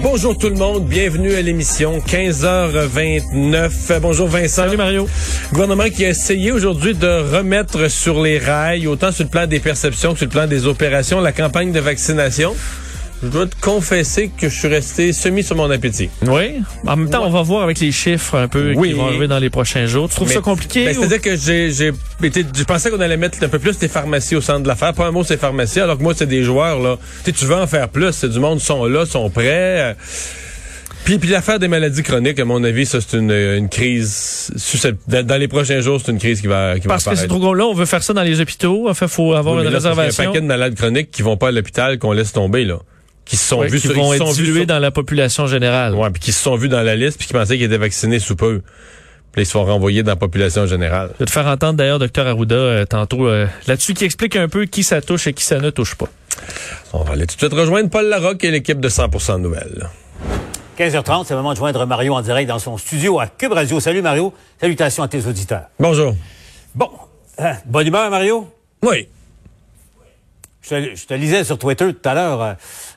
Bonjour tout le monde, bienvenue à l'émission 15h29. Bonjour Vincent. Salut Mario. Gouvernement qui a essayé aujourd'hui de remettre sur les rails, autant sur le plan des perceptions que sur le plan des opérations, la campagne de vaccination. Je dois te confesser que je suis resté semi sur mon appétit. Oui? En même temps, on va voir avec les chiffres un peu Oui. qui vont arriver dans les prochains jours. Tu trouves Mais- ça compliqué? Ben, ou- C'est-à-dire que j'ai, j'ai été, je pensais qu'on allait mettre un peu plus les pharmacies au centre de l'affaire. Pas un mot, c'est pharmacie, alors que moi, c'est des joueurs, là. Tu sais, tu veux en faire plus. C'est du monde, sont là, sont prêts. Puis, puis l'affaire des maladies chroniques, à mon avis, ça, c'est une, une crise dans les prochains jours, c'est une crise qui va, qui Parce va que c'est trop gros. Là, on veut faire ça dans les hôpitaux. En fait, faut avoir Oui, mais une là, c'est Il y a réservation. un paquet de malades chroniques qui vont pas à l'hôpital, qu'on laisse tomber, là. Qui se sont Ouais, vus qui sur- vont être sont vus dilués sur- dans la population générale. Ouais, puis qui se sont vus dans la liste, puis qui pensaient qu'ils étaient vaccinés sous peu. Puis là, ils se font renvoyer dans la population générale. Je vais te faire entendre d'ailleurs Dr Arruda euh, tantôt euh, là-dessus qui explique un peu qui ça touche et qui ça ne touche pas. On va aller tout de suite rejoindre Paul Larocque et l'équipe de 100% Nouvelles. 15h30, c'est le moment de joindre Mario en direct dans son studio à Cube Radio. Salut Mario, salutations à tes auditeurs. Bonjour. Bon, hein, bonne humeur Mario? Oui. Je je te lisais sur Twitter tout à l'heure. euh,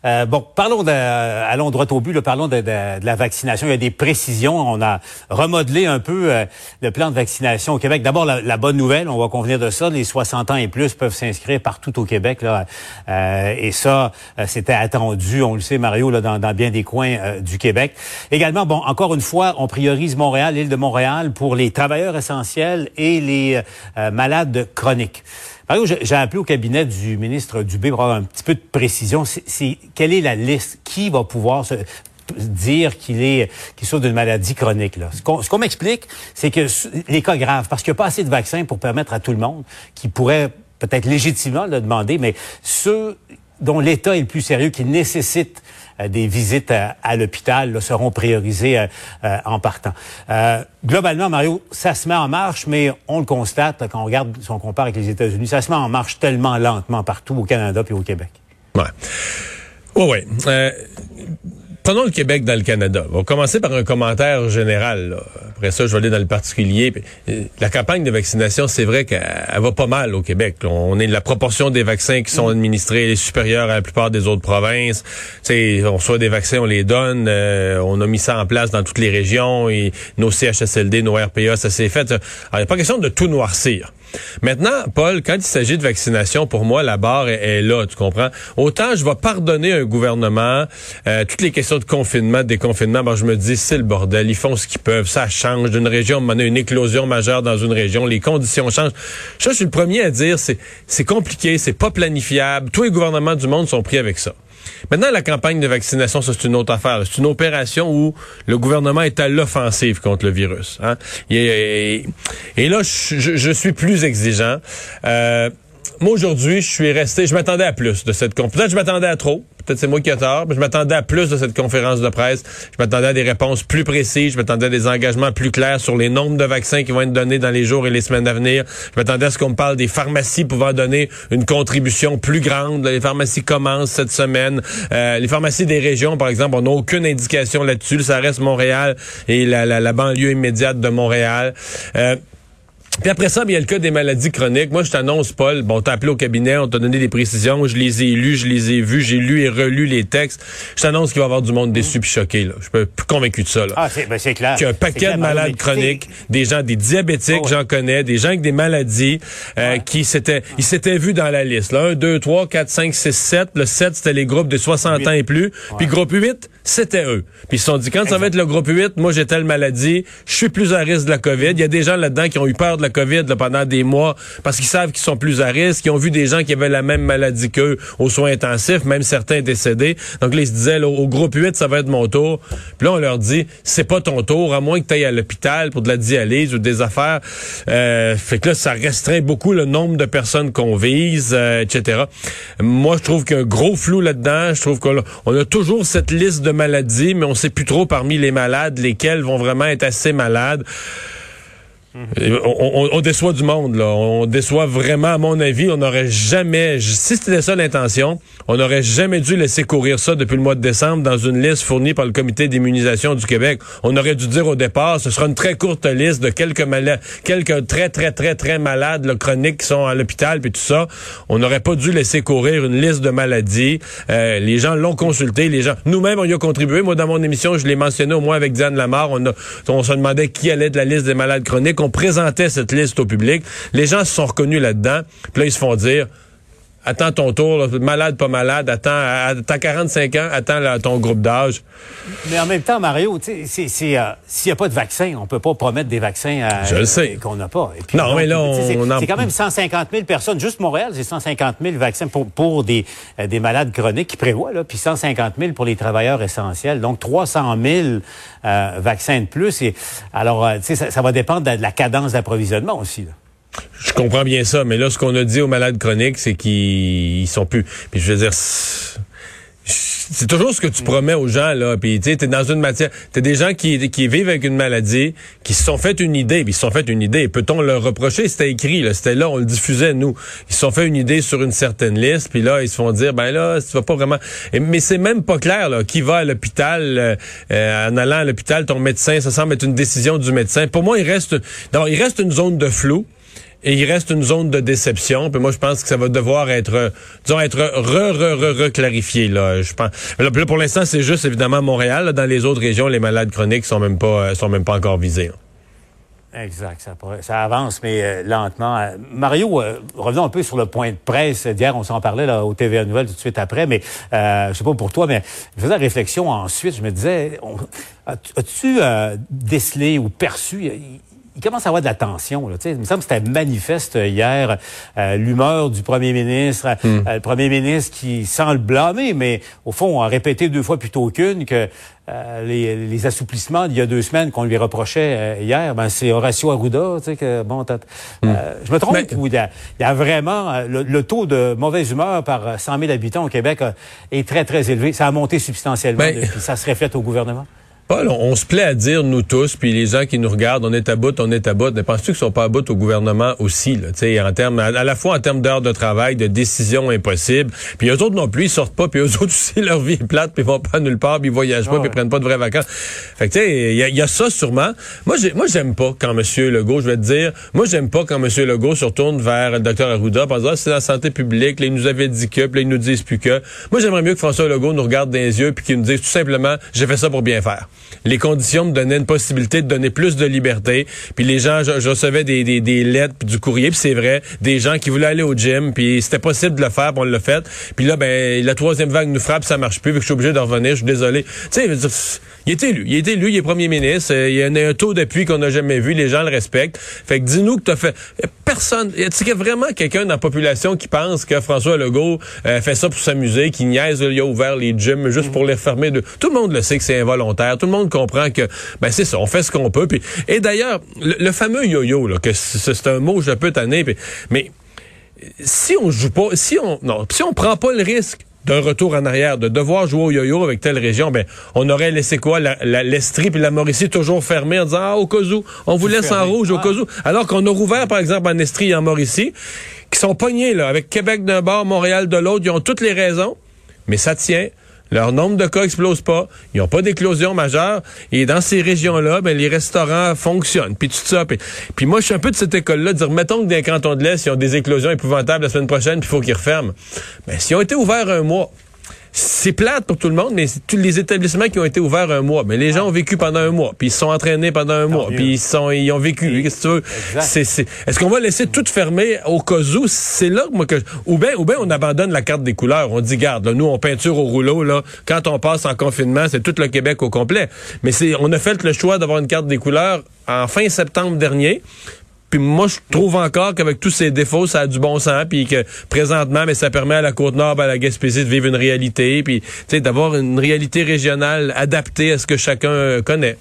euh, bon, parlons de, euh, allons droit au but, là, parlons de, de- de la vaccination. Il y a des précisions. On a remodelé un peu euh, le plan de vaccination au Québec. D'abord, la, la bonne nouvelle, on va convenir de ça, les 60 ans et plus peuvent s'inscrire partout au Québec. Là, Euh, et ça, euh, c'était attendu, on le sait, Mario, là, dans, dans bien des coins du Québec. Également, bon, encore une fois, on priorise Montréal, l'île de Montréal, pour les travailleurs essentiels et les malades chroniques. Mario, j'ai appelé au cabinet du ministre Dubé pour avoir un petit peu de précision. C'est, quelle est la liste? Qui va pouvoir se dire qu'il est qu'il souffre d'une maladie chronique. Ce qu'on, m'explique, c'est que les cas graves, parce qu'il n'y a pas assez de vaccins pour permettre à tout le monde qui pourrait peut-être légitimement le demander, mais ceux dont l'état est le plus sérieux, qui nécessitent des visites à, à l'hôpital, seront priorisés euh, euh, en partant. Euh, globalement, Mario, ça se met en marche, mais on le constate quand on regarde, si on compare avec les États-Unis, ça se met en marche tellement lentement partout au Canada et au Québec. Ouais. Ouais. Euh, prenons le Québec dans le Canada. On va commencer par un commentaire général. là. Après ça, je vais aller dans le particulier. Euh, La campagne de vaccination, c'est vrai qu'elle elle va pas mal au Québec. On est la proportion des vaccins qui sont administrés est supérieure à la plupart des autres provinces. sais, on reçoit des vaccins, on les donne. euh, on a mis ça en place dans toutes les régions et nos CHSLD, nos RPA, ça s'est fait. Alors, il n'y a pas question de tout noircir. Maintenant, Paul, quand il s'agit de vaccination, pour moi, la barre est, là, tu comprends? Autant je vais pardonner un gouvernement euh, toutes les questions de confinement, déconfinement, ben, je me dis, c'est le bordel, ils font ce qu'ils peuvent, ça change d'une région, on a une éclosion majeure dans une région, les conditions changent. Ça, je suis le premier à dire, c'est compliqué, c'est pas planifiable, tous les gouvernements du monde sont pris avec ça. Maintenant, la campagne de vaccination, c'est une autre affaire. C'est une opération où le gouvernement est à l'offensive contre le virus. hein. Et, là, je, suis plus exigeant. Euh, moi, aujourd'hui, je suis resté... Je m'attendais à plus de cette conférence. Peut-être je m'attendais à trop. Peut-être c'est moi qui ai tort, mais je m'attendais à plus de cette conférence de presse. Je m'attendais à des réponses plus précises. Je m'attendais à des engagements plus clairs sur les nombres de vaccins qui vont être donnés dans les jours et les semaines à venir. Je m'attendais à ce qu'on me parle des pharmacies pouvant donner une contribution plus grande. Les pharmacies commencent cette semaine. Euh, les pharmacies des régions, par exemple, on n'a aucune indication là-dessus. Ça reste Montréal et la, banlieue immédiate de Montréal. Euh, puis après ça, il y a le cas des maladies chroniques. Moi, je t'annonce, Paul, bon, on t'a appelé au cabinet, on t'a donné des précisions, je les ai lues, je les ai vues, j'ai lu et relu les textes. Je t'annonce qu'il va y avoir du monde déçu puis choqué. Là. Je suis plus convaincu de ça. Là. Ah, c'est, ben, c'est clair. Qu'il y a un paquet clair, de malades chroniques, des gens, des diabétiques, Oh, ouais. j'en connais, des gens avec des maladies euh, qui s'étaient, ils s'étaient vus dans la liste. Là, 1, 2, 3, 4, 5, 6, 7. Le 7, c'était les groupes de 60 Huit. ans et plus. Puis groupe 8, c'était eux. Puis ils se sont dit, quand ça va être le groupe 8, moi j'ai telle maladie, je suis plus à risque de la COVID. Il y a des gens là-dedans qui ont eu peur de la COVID là, pendant des mois parce qu'ils savent qu'ils sont plus à risque, qui ont vu des gens qui avaient la même maladie qu'eux aux soins intensifs, même certains décédés. Donc là, ils se disaient, là, au groupe 8, ça va être mon tour. Puis là, on leur dit, c'est pas ton tour, à moins que tu ailles à l'hôpital pour de la dialyse ou des affaires. Euh, fait que là, ça restreint beaucoup le nombre de personnes qu'on vise, euh, etc. Moi, je trouve qu'il y a un gros flou là-dedans. Je trouve qu'on a, on a toujours cette liste de maladies, mais on sait plus trop parmi les malades lesquels vont vraiment être assez malades. On, on- on déçoit du monde, là. On déçoit vraiment, à mon avis. On n'aurait jamais, si c'était ça l'intention, on n'aurait jamais dû laisser courir ça depuis le mois de décembre dans une liste fournie par le Comité d'immunisation du Québec. On aurait dû dire au départ, ce sera une très courte liste de quelques malades, quelques très, très, très, très malades, là, chroniques qui sont à l'hôpital, puis tout ça. On n'aurait pas dû laisser courir une liste de maladies. Euh, les gens l'ont consulté, les gens, nous-mêmes, on y a contribué. Moi, dans mon émission, je l'ai mentionné au moins avec Diane Lamar. On, a, on se demandait qui allait de la liste des malades chroniques. On présentait cette liste au public. Les gens se sont reconnus là-dedans. Puis là, ils se font dire, attends ton tour, là, malade, pas malade, attends, t'as 45 ans, attends là, ton groupe d'âge. Mais en même temps, Mario, tu sais, c'est- c'est, euh, s'il n'y a pas de vaccin, on peut pas promettre des vaccins euh, Je le sais. qu'on n'a pas. Et puis, Non, mais là, c'est- on en- C'est quand même 150 000 personnes. Juste Montréal, c'est 150 000 vaccins pour, pour des, euh, des malades chroniques qui prévoient, là, puis 150 000 pour les travailleurs essentiels. Donc, 300 000 euh, vaccins de plus. Et, alors, tu sais, ça, ça va dépendre de, de la cadence d'approvisionnement aussi. là. Je comprends bien ça, mais là, ce qu'on a dit aux malades chroniques, c'est qu'ils ils sont plus. Puis je veux dire, c'est toujours ce que tu promets aux gens là. Puis tu t'es dans une matière, t'as des gens qui, qui vivent avec une maladie, qui se sont fait une idée, puis ils se sont fait une idée. Peut-on leur reprocher? C'était écrit, là, c'était là, on le diffusait nous. Ils se sont fait une idée sur une certaine liste, puis là ils se font dire, ben là, tu vas pas vraiment. Mais c'est même pas clair là, qui va à l'hôpital euh, euh, en allant à l'hôpital, ton médecin, ça semble être une décision du médecin. Pour moi, il reste, d'abord, il reste une zone de flou. Et il reste une zone de déception. Puis moi, je pense que ça va devoir être, disons, être re, re, re, re clarifié. Là, je pense. Là, pour l'instant, c'est juste évidemment Montréal. Dans les autres régions, les malades chroniques sont même pas, euh, sont même pas encore visés. là. Exact, ça, avance, mais euh, lentement. Euh, Mario, revenons un peu sur le point de presse d'hier. On s'en parlait là, au TVA Nouvelles tout de suite après, mais je sais pas pour toi, mais je faisais la réflexion ensuite. Je me disais, as-tu décelé ou perçu il, commence à avoir de la tension. Là, tu sais. il me semble que c'était manifeste hier, euh, l'humeur du premier ministre, euh, le premier ministre qui, sans le blâmer, mais au fond, a répété deux fois plutôt qu'une que euh, les, les assouplissements d'il y a deux semaines qu'on lui reprochait hier, ben c'est Horacio Arruda, tu sais que bon, t'as- euh, je me trompe Mais- ou il y a, il y a vraiment le, le taux de mauvaise humeur par euh, 100 000 habitants au Québec est très très élevé. Ça a monté substantiellement, Ben- depuis. ça se reflète au gouvernement. Paul, on, on se plaît à dire, nous tous, puis les gens qui nous regardent, on est à bout, on est à bout. Mais penses-tu qu'ils sont pas à bout au gouvernement aussi, là, en termes, à, à la fois en termes d'heures de travail, de décisions impossibles, puis eux autres non plus, ils sortent pas, puis eux autres aussi, leur vie est plate, puis ils vont pas nulle part, puis ils voyagent pas, Ah puis ils prennent pas de vraies vacances. Fait que, tu sais, il y, a- il y a ça sûrement. Moi, j'ai, moi, j'aime pas quand M. Legault, je vais te dire, moi, j'aime pas quand M. Legault se retourne vers le Dr. Arruda en disant, Ah, c'est la santé publique, là, ils nous avaient dit que, puis là, ils nous disent plus que. Moi, j'aimerais mieux que François Legault nous regarde dans les yeux, puis qu'il nous dise tout simplement, j'ai fait ça pour bien faire. Les conditions me donnaient une possibilité de donner plus de liberté, puis les gens, je, recevais des, des, lettres, du courrier, puis c'est vrai, des gens qui voulaient aller au gym, puis c'était possible de le faire, puis on l'a fait. Puis là, ben, la troisième vague nous frappe, ça marche plus, vu que je suis obligé de revenir, je suis désolé. Tu il est élu. Il est élu, il est premier ministre. euh, Il y a un, taux d'appui qu'on n'a jamais vu. Les gens le respectent. Fait que dis-nous que tu as fait. a Personne. Y a-t-il vraiment quelqu'un dans la population qui pense que François Legault euh, fait ça pour s'amuser, qui niaise, il a ouvert les gyms juste pour les refermer? De... Tout le monde le sait que c'est involontaire. Tout le monde comprend que, ben c'est ça, on fait ce qu'on peut. Et d'ailleurs, le, fameux yo-yo, là, que c'est un mot je peux tanner, mais si on joue pas, si on non, si on prend pas le risque d'un retour en arrière, de devoir jouer au yo-yo avec telle région, ben on aurait laissé quoi? La, la- l'Estrie puis la Mauricie toujours fermée en disant ah au cas où, on vous laisse en rouge au cas où, alors qu'on a rouvert par exemple en Estrie et en Mauricie, qui sont pognés là avec Québec d'un bord, Montréal de l'autre, ils ont toutes les raisons, mais ça tient. Leur nombre de cas explose pas. Ils n'ont pas d'éclosion majeure. Et dans ces régions-là, ben, les restaurants fonctionnent. Puis tout ça. Puis, moi, je suis un peu de cette école-là. Dire, mettons que dans les cantons de l'Est, ils ont des éclosions épouvantables la semaine prochaine, puis il faut qu'ils referment. Ben, s'ils ont été ouverts un mois, c'est plate pour tout le monde, mais tous les établissements qui ont été ouverts un mois. Mais les gens ont vécu pendant un mois, puis ils se sont entraînés pendant un mois, puis ils sont, ils ont vécu. Qu'est-ce que tu veux? Exact. C'est, c'est- Est-ce qu'on va laisser tout fermer au cas où? C'est là que moi que ou bien ou bien on abandonne la carte des couleurs. On dit garde, là, nous on peinture au rouleau là. Quand on passe en confinement, c'est tout le Québec au complet. Mais c'est on a fait le choix d'avoir une carte des couleurs en fin septembre dernier. Puis moi, je trouve encore qu'avec tous ces défauts, ça a du bon sens, puis que présentement, mais ça permet à la Côte-Nord, à la Gaspésie de vivre une réalité, puis tu sais, d'avoir une réalité régionale adaptée à ce que chacun euh, connaît.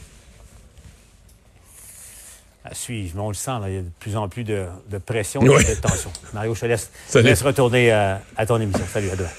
À suivre, mais on le sent, là, il y a de plus en plus de, de pression et de tension. Mario, je te laisse, je te laisse retourner euh, à ton émission. Salut, à demain.